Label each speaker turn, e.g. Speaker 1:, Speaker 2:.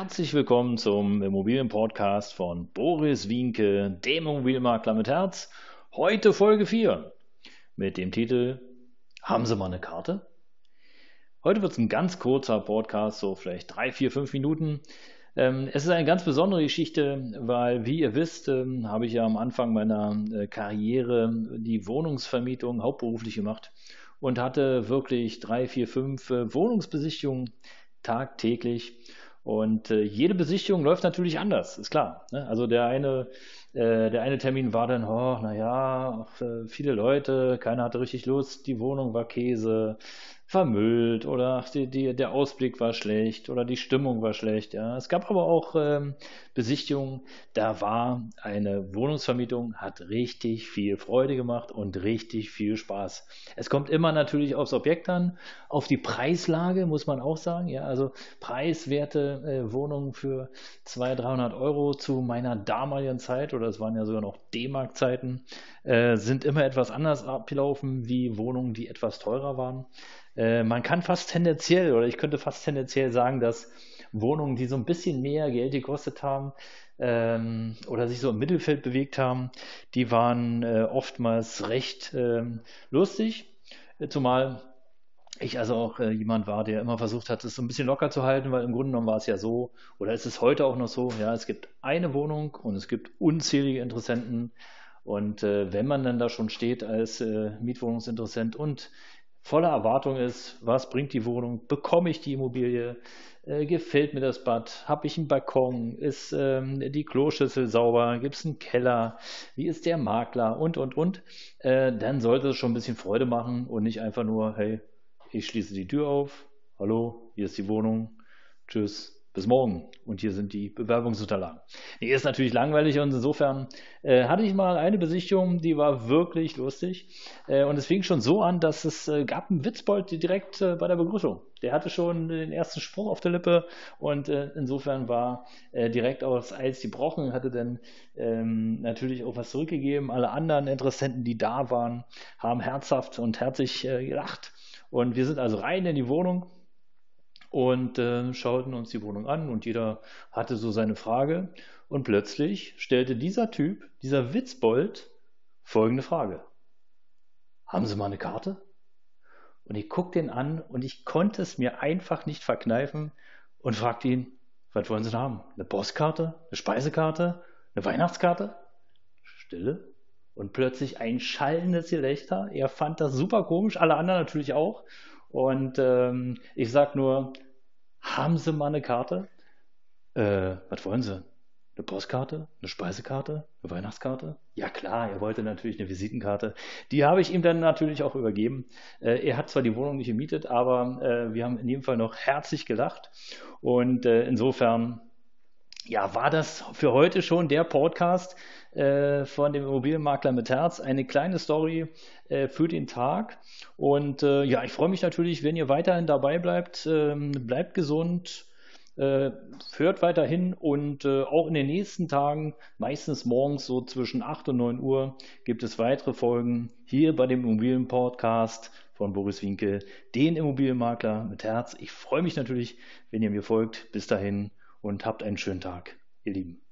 Speaker 1: Herzlich willkommen zum Immobilienpodcast von Boris Wienke, dem Immobilienmakler mit Herz. Heute Folge 4 mit dem Titel Haben Sie mal eine Karte? Heute wird es ein ganz kurzer Podcast, so vielleicht drei, vier, fünf Minuten. Ähm, es ist eine ganz besondere Geschichte, weil, wie ihr wisst, ähm, habe ich ja am Anfang meiner äh, Karriere die Wohnungsvermietung hauptberuflich gemacht und hatte wirklich drei, vier, fünf äh, Wohnungsbesichtigungen tagtäglich. Und äh, jede Besichtigung läuft natürlich anders, ist klar. Ne? Also der eine, äh, der eine Termin war dann, oh, naja, äh, viele Leute, keiner hatte richtig Lust, die Wohnung war Käse, vermüllt oder die, die, der Ausblick war schlecht oder die Stimmung war schlecht. Ja. Es gab aber auch ähm, Besichtigungen, da war eine Wohnungsvermietung, hat richtig viel Freude gemacht und richtig viel Spaß. Es kommt immer natürlich aufs Objekt an, auf die Preislage muss man auch sagen. Ja, also preiswerte äh, Wohnungen für 200, 300 Euro zu meiner damaligen Zeit oder es waren ja sogar noch D-Mark-Zeiten, äh, sind immer etwas anders abgelaufen wie Wohnungen, die etwas teurer waren. Äh, man kann fast tendenziell, oder ich könnte fast tendenziell sagen, dass Wohnungen, die so ein bisschen mehr Geld gekostet haben, ähm, oder sich so im Mittelfeld bewegt haben, die waren äh, oftmals recht ähm, lustig, zumal ich also auch äh, jemand war, der immer versucht hat, es so ein bisschen locker zu halten, weil im Grunde genommen war es ja so, oder ist es heute auch noch so, ja, es gibt eine Wohnung und es gibt unzählige Interessenten. Und äh, wenn man dann da schon steht als äh, Mietwohnungsinteressent und voller Erwartung ist, was bringt die Wohnung, bekomme ich die Immobilie, äh, gefällt mir das Bad, habe ich einen Balkon, ist ähm, die Kloschüssel sauber, gibt es einen Keller, wie ist der Makler und, und, und, äh, dann sollte es schon ein bisschen Freude machen und nicht einfach nur, hey, ich schließe die Tür auf, hallo, hier ist die Wohnung, tschüss, bis morgen. Und hier sind die Bewerbungsunterlagen. Nee, ist natürlich langweilig und insofern äh, hatte ich mal eine Besichtigung, die war wirklich lustig. Äh, und es fing schon so an, dass es äh, gab einen Witzbold direkt äh, bei der Begrüßung. Der hatte schon den ersten Spruch auf der Lippe und äh, insofern war äh, direkt aus Eis die Brochen, hatte dann ähm, natürlich auch was zurückgegeben. Alle anderen Interessenten, die da waren, haben herzhaft und herzlich gelacht. Und wir sind also rein in die Wohnung und äh, schauten uns die Wohnung an und jeder hatte so seine Frage. Und plötzlich stellte dieser Typ, dieser Witzbold, folgende Frage. Haben Sie mal eine Karte? Und ich guckte ihn an und ich konnte es mir einfach nicht verkneifen und fragte ihn, was wollen Sie denn haben? Eine Postkarte? Eine Speisekarte? Eine Weihnachtskarte? Stille. Und plötzlich ein schallendes Gelächter. Er fand das super komisch, alle anderen natürlich auch. Und ähm, ich sag nur, haben Sie mal eine Karte? Äh, was wollen Sie? Eine Postkarte? Eine Speisekarte? Eine Weihnachtskarte? Ja klar, er wollte natürlich eine Visitenkarte. Die habe ich ihm dann natürlich auch übergeben. Äh, er hat zwar die Wohnung nicht gemietet, aber äh, wir haben in jedem Fall noch herzlich gelacht. Und äh, insofern, ja, war das für heute schon der Podcast äh, von dem Immobilienmakler mit Herz. Eine kleine Story äh, für den Tag. Und äh, ja, ich freue mich natürlich, wenn ihr weiterhin dabei bleibt. Ähm, bleibt gesund. Äh, hört weiterhin und äh, auch in den nächsten Tagen, meistens morgens so zwischen 8 und 9 Uhr, gibt es weitere Folgen hier bei dem Immobilienpodcast von Boris Winkel, den Immobilienmakler mit Herz. Ich freue mich natürlich, wenn ihr mir folgt. Bis dahin und habt einen schönen Tag, ihr Lieben.